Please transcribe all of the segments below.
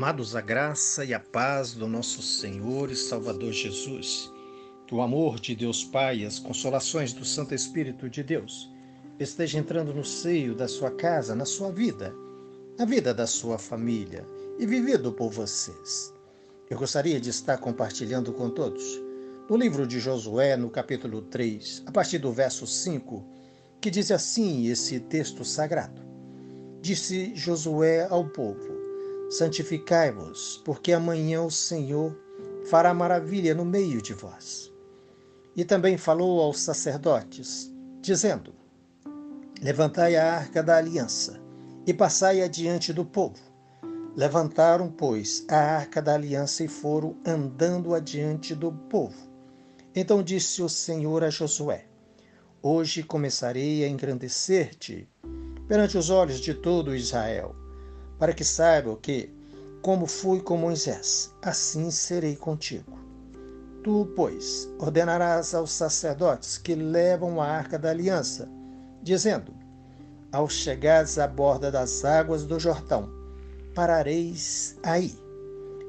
Amados, a graça e a paz do nosso Senhor e Salvador Jesus, o amor de Deus Pai e as consolações do Santo Espírito de Deus esteja entrando no seio da sua casa, na sua vida, na vida da sua família e vivido por vocês. Eu gostaria de estar compartilhando com todos no livro de Josué, no capítulo 3, a partir do verso 5, que diz assim esse texto sagrado. Disse Josué ao povo: Santificai-vos, porque amanhã o Senhor fará maravilha no meio de vós. E também falou aos sacerdotes, dizendo: Levantai a arca da aliança e passai adiante do povo. Levantaram, pois, a arca da aliança e foram andando adiante do povo. Então disse o Senhor a Josué: Hoje começarei a engrandecer-te perante os olhos de todo Israel para que saibam que, como fui com Moisés, assim serei contigo. Tu, pois, ordenarás aos sacerdotes que levam a arca da aliança, dizendo: Ao chegares à borda das águas do Jordão, parareis aí.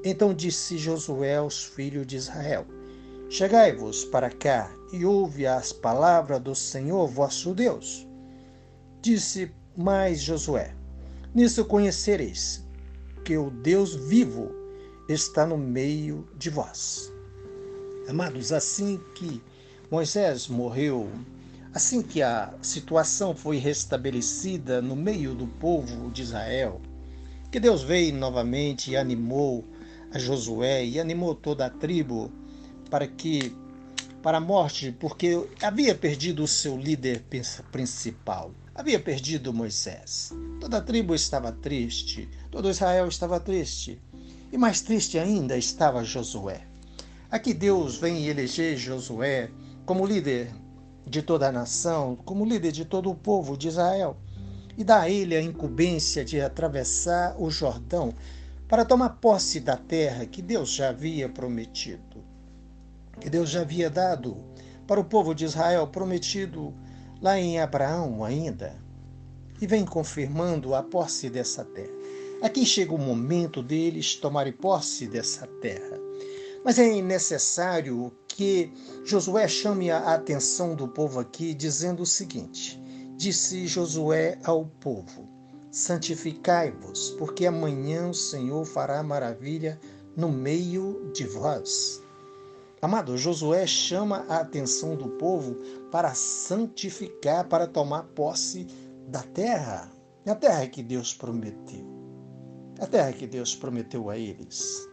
Então disse Josué aos filhos de Israel: Chegai-vos para cá e ouve as palavras do Senhor vosso Deus. Disse mais Josué: Nisso conhecereis que o Deus vivo está no meio de vós. Amados, assim que Moisés morreu, assim que a situação foi restabelecida no meio do povo de Israel, que Deus veio novamente e animou a Josué e animou toda a tribo para que para a morte, porque havia perdido o seu líder principal havia perdido Moisés. Toda a tribo estava triste, todo Israel estava triste. E mais triste ainda estava Josué. Aqui Deus vem eleger Josué como líder de toda a nação, como líder de todo o povo de Israel, e dá a ele a incumbência de atravessar o Jordão para tomar posse da terra que Deus já havia prometido, que Deus já havia dado para o povo de Israel, prometido lá em Abraão ainda, e vem confirmando a posse dessa terra. Aqui chega o momento deles tomarem posse dessa terra. Mas é necessário que Josué chame a atenção do povo aqui, dizendo o seguinte: Disse Josué ao povo: Santificai-vos, porque amanhã o Senhor fará maravilha no meio de vós. Amado, Josué chama a atenção do povo para santificar, para tomar posse da terra, a terra que Deus prometeu, a terra que Deus prometeu a eles.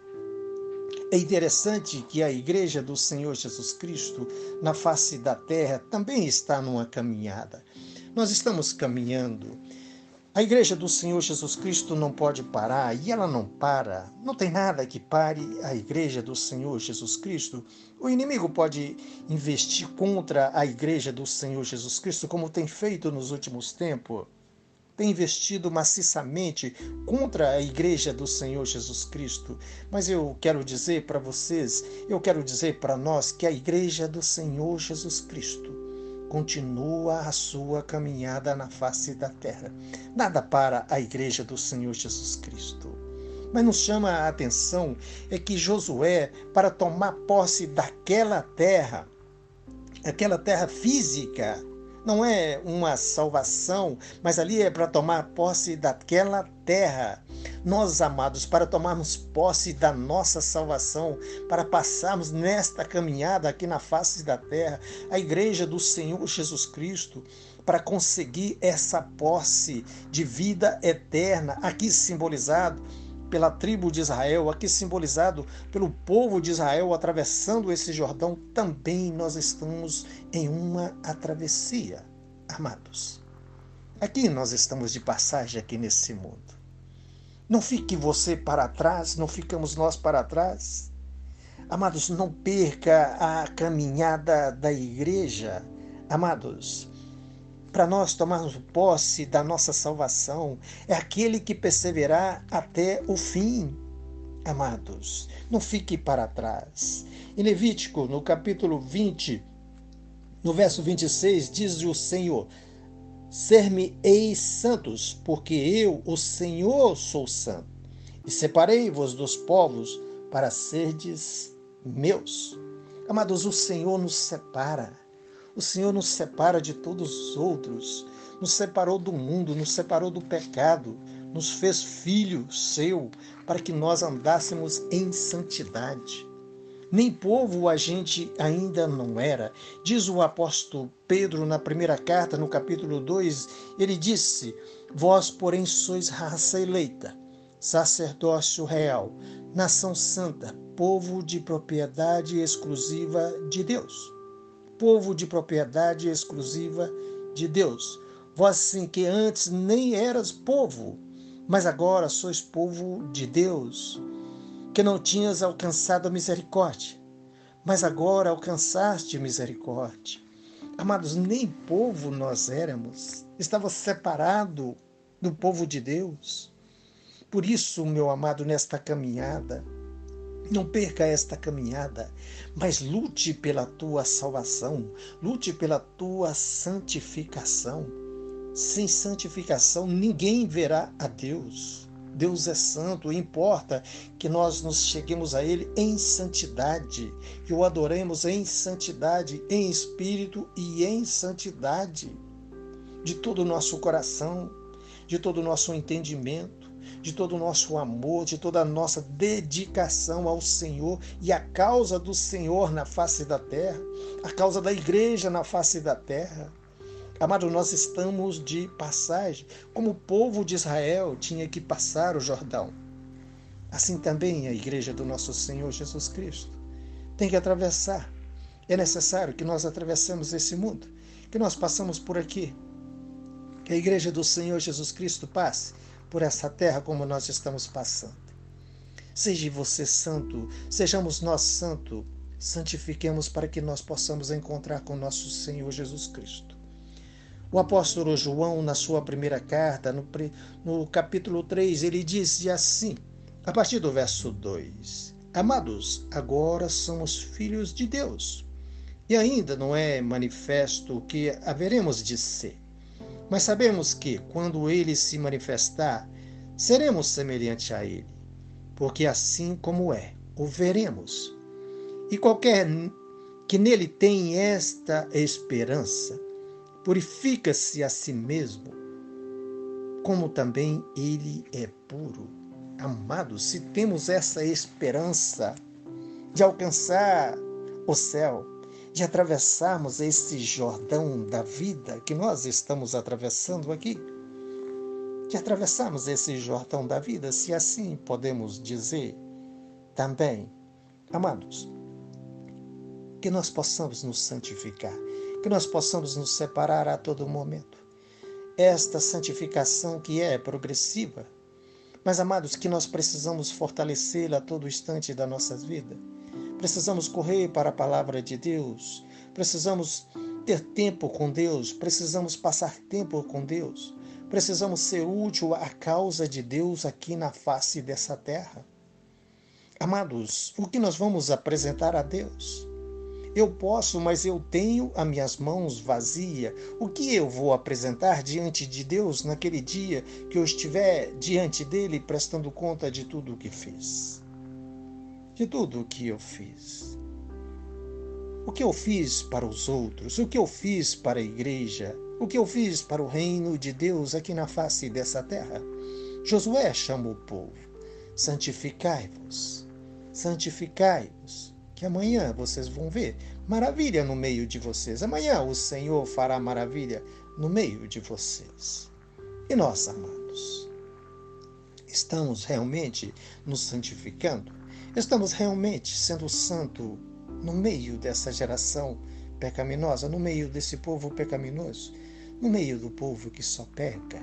É interessante que a igreja do Senhor Jesus Cristo na face da terra também está numa caminhada. Nós estamos caminhando a igreja do Senhor Jesus Cristo não pode parar e ela não para. Não tem nada que pare a igreja do Senhor Jesus Cristo. O inimigo pode investir contra a igreja do Senhor Jesus Cristo, como tem feito nos últimos tempos. Tem investido maciçamente contra a igreja do Senhor Jesus Cristo. Mas eu quero dizer para vocês, eu quero dizer para nós que a igreja do Senhor Jesus Cristo continua a sua caminhada na face da terra. Nada para a igreja do Senhor Jesus Cristo. Mas nos chama a atenção é que Josué, para tomar posse daquela terra, aquela terra física, não é uma salvação, mas ali é para tomar posse daquela terra. Nós, amados, para tomarmos posse da nossa salvação, para passarmos nesta caminhada aqui na face da terra, a igreja do Senhor Jesus Cristo, para conseguir essa posse de vida eterna, aqui simbolizado pela tribo de Israel, aqui simbolizado pelo povo de Israel atravessando esse Jordão, também nós estamos em uma travessia, amados. Aqui nós estamos de passagem aqui nesse mundo. Não fique você para trás, não ficamos nós para trás. Amados, não perca a caminhada da igreja. Amados, para nós tomarmos posse da nossa salvação, é aquele que perseverar até o fim. Amados, não fique para trás. Em Levítico, no capítulo 20, no verso 26, diz o Senhor: Ser-me-eis santos, porque eu, o Senhor, sou santo. e separei-vos dos povos para serdes meus. Amados, o Senhor nos separa. O Senhor nos separa de todos os outros. Nos separou do mundo, nos separou do pecado, nos fez filho seu para que nós andássemos em santidade. Nem povo a gente ainda não era. Diz o apóstolo Pedro na primeira carta, no capítulo 2, ele disse: Vós, porém, sois raça eleita sacerdócio real, nação santa, povo de propriedade exclusiva de Deus. Povo de propriedade exclusiva de Deus. Vós sim que antes nem eras povo, mas agora sois povo de Deus, que não tinhas alcançado a misericórdia, mas agora alcançaste misericórdia. Amados, nem povo nós éramos, estava separado do povo de Deus. Por isso, meu amado, nesta caminhada, não perca esta caminhada, mas lute pela tua salvação, lute pela tua santificação. Sem santificação, ninguém verá a Deus. Deus é santo, importa que nós nos cheguemos a Ele em santidade, que o adoremos em santidade, em espírito e em santidade, de todo o nosso coração, de todo o nosso entendimento de todo o nosso amor, de toda a nossa dedicação ao Senhor e à causa do Senhor na face da terra, a causa da igreja na face da terra. Amado, nós estamos de passagem, como o povo de Israel tinha que passar o Jordão. Assim também a igreja do nosso Senhor Jesus Cristo tem que atravessar. É necessário que nós atravessemos esse mundo, que nós passamos por aqui, que a igreja do Senhor Jesus Cristo passe por essa terra como nós estamos passando. Seja você santo, sejamos nós santo, santifiquemos para que nós possamos encontrar com nosso Senhor Jesus Cristo. O apóstolo João, na sua primeira carta, no, no capítulo 3, ele disse assim, a partir do verso 2: Amados, agora somos filhos de Deus, e ainda não é manifesto o que haveremos de ser. Mas sabemos que, quando ele se manifestar, seremos semelhantes a ele, porque assim como é, o veremos. E qualquer que nele tem esta esperança, purifica-se a si mesmo, como também ele é puro. Amados, se temos essa esperança de alcançar o céu, de atravessarmos esse Jordão da vida que nós estamos atravessando aqui. De atravessarmos esse Jordão da vida, se assim podemos dizer, também, amados, que nós possamos nos santificar, que nós possamos nos separar a todo momento. Esta santificação que é progressiva, mas amados, que nós precisamos fortalecê-la a todo instante da nossas vidas Precisamos correr para a palavra de Deus. Precisamos ter tempo com Deus. Precisamos passar tempo com Deus. Precisamos ser útil à causa de Deus aqui na face dessa terra. Amados, o que nós vamos apresentar a Deus? Eu posso, mas eu tenho as minhas mãos vazias. O que eu vou apresentar diante de Deus naquele dia que eu estiver diante dele prestando conta de tudo o que fiz? de tudo o que eu fiz. O que eu fiz para os outros, o que eu fiz para a igreja, o que eu fiz para o reino de Deus aqui na face dessa terra. Josué chama o povo: santificai-vos, santificai-vos, que amanhã vocês vão ver maravilha no meio de vocês. Amanhã o Senhor fará maravilha no meio de vocês. E nós, amados, estamos realmente nos santificando? Estamos realmente sendo santo no meio dessa geração pecaminosa, no meio desse povo pecaminoso, no meio do povo que só peca.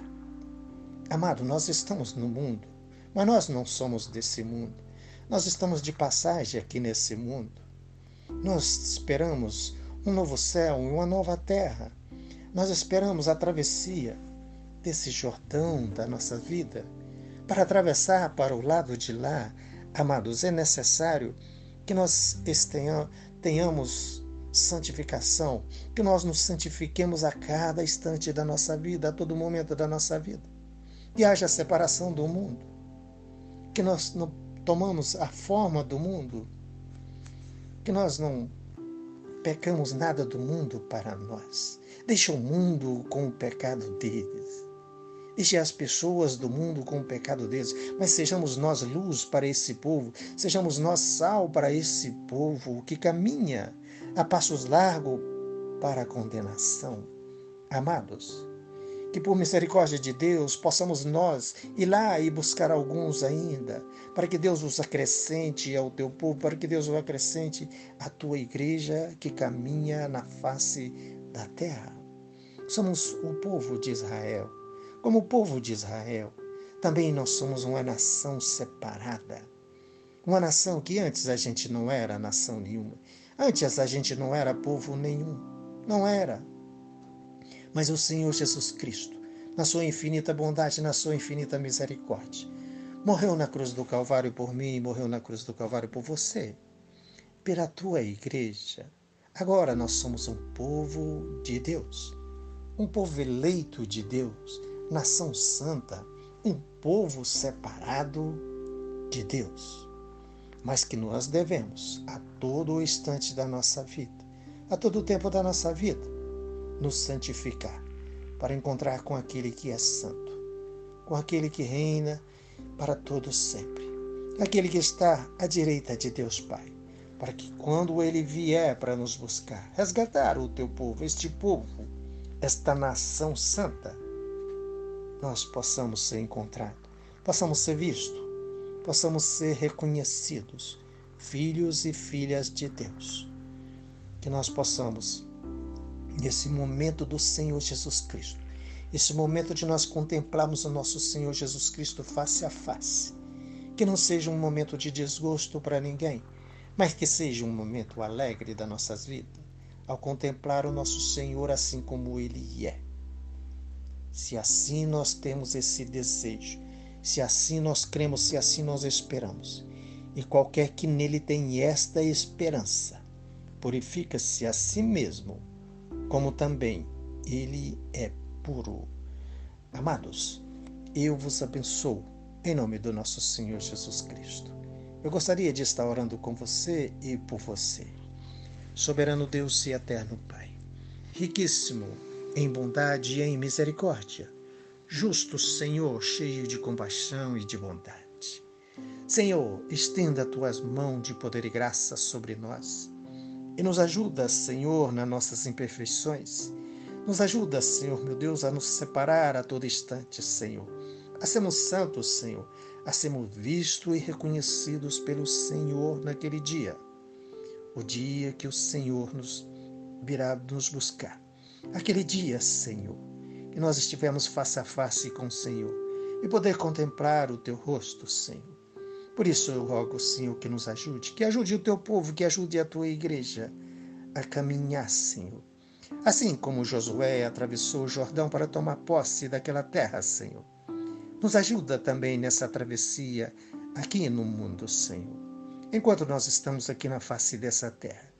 Amado, nós estamos no mundo, mas nós não somos desse mundo. Nós estamos de passagem aqui nesse mundo. Nós esperamos um novo céu e uma nova terra. Nós esperamos a travessia desse Jordão da nossa vida para atravessar para o lado de lá Amados, é necessário que nós tenhamos santificação, que nós nos santifiquemos a cada instante da nossa vida, a todo momento da nossa vida. E haja separação do mundo. que nós não tomamos a forma do mundo, que nós não pecamos nada do mundo para nós. Deixa o mundo com o pecado deles. Deixe as pessoas do mundo com o pecado deles, mas sejamos nós luz para esse povo, sejamos nós sal para esse povo que caminha a passos largos para a condenação. Amados, que por misericórdia de Deus possamos nós ir lá e buscar alguns ainda, para que Deus os acrescente ao teu povo, para que Deus os acrescente à tua igreja que caminha na face da terra. Somos o povo de Israel. Como o povo de Israel, também nós somos uma nação separada. Uma nação que antes a gente não era nação nenhuma. Antes a gente não era povo nenhum. Não era. Mas o Senhor Jesus Cristo, na sua infinita bondade, na sua infinita misericórdia, morreu na cruz do Calvário por mim e morreu na cruz do Calvário por você, pela tua igreja. Agora nós somos um povo de Deus, um povo eleito de Deus, nação santa, um povo separado de Deus. Mas que nós devemos, a todo o instante da nossa vida, a todo o tempo da nossa vida, nos santificar, para encontrar com aquele que é santo, com aquele que reina para todos sempre, aquele que está à direita de Deus Pai, para que quando ele vier para nos buscar, resgatar o teu povo, este povo, esta nação santa, nós possamos ser encontrados, possamos ser vistos, possamos ser reconhecidos, filhos e filhas de Deus. Que nós possamos nesse momento do Senhor Jesus Cristo. Esse momento de nós contemplarmos o nosso Senhor Jesus Cristo face a face. Que não seja um momento de desgosto para ninguém, mas que seja um momento alegre das nossas vidas, ao contemplar o nosso Senhor assim como Ele é. Se assim nós temos esse desejo, se assim nós cremos, se assim nós esperamos, e qualquer que nele tem esta esperança, purifica-se a si mesmo como também ele é puro. Amados, eu vos abençoo em nome do nosso Senhor Jesus Cristo. Eu gostaria de estar orando com você e por você. Soberano Deus e eterno Pai, riquíssimo em bondade e em misericórdia, justo Senhor, cheio de compaixão e de bondade. Senhor, estenda tuas mãos de poder e graça sobre nós e nos ajuda, Senhor, nas nossas imperfeições. Nos ajuda, Senhor, meu Deus, a nos separar a todo instante, Senhor. A sermos santos, Senhor. A sermos vistos e reconhecidos pelo Senhor naquele dia. O dia que o Senhor nos virá nos buscar. Aquele dia, Senhor, que nós estivermos face a face com o Senhor e poder contemplar o teu rosto, Senhor. Por isso eu rogo, Senhor, que nos ajude, que ajude o teu povo, que ajude a tua igreja a caminhar, Senhor. Assim como Josué atravessou o Jordão para tomar posse daquela terra, Senhor. Nos ajuda também nessa travessia aqui no mundo, Senhor. Enquanto nós estamos aqui na face dessa terra.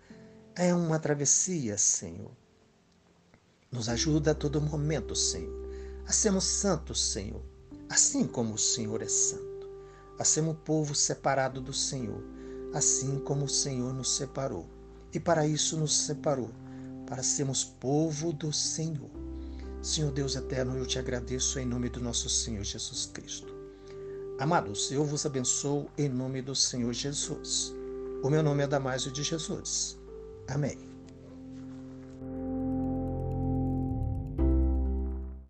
É uma travessia, Senhor. Nos ajuda a todo momento, Senhor, a sermos santos, Senhor, assim como o Senhor é santo a sermos povo separado do Senhor, assim como o Senhor nos separou. E para isso nos separou, para sermos povo do Senhor. Senhor Deus eterno, eu te agradeço em nome do nosso Senhor Jesus Cristo. Amados, eu vos abençoo em nome do Senhor Jesus. O meu nome é Damásio de Jesus. Amém.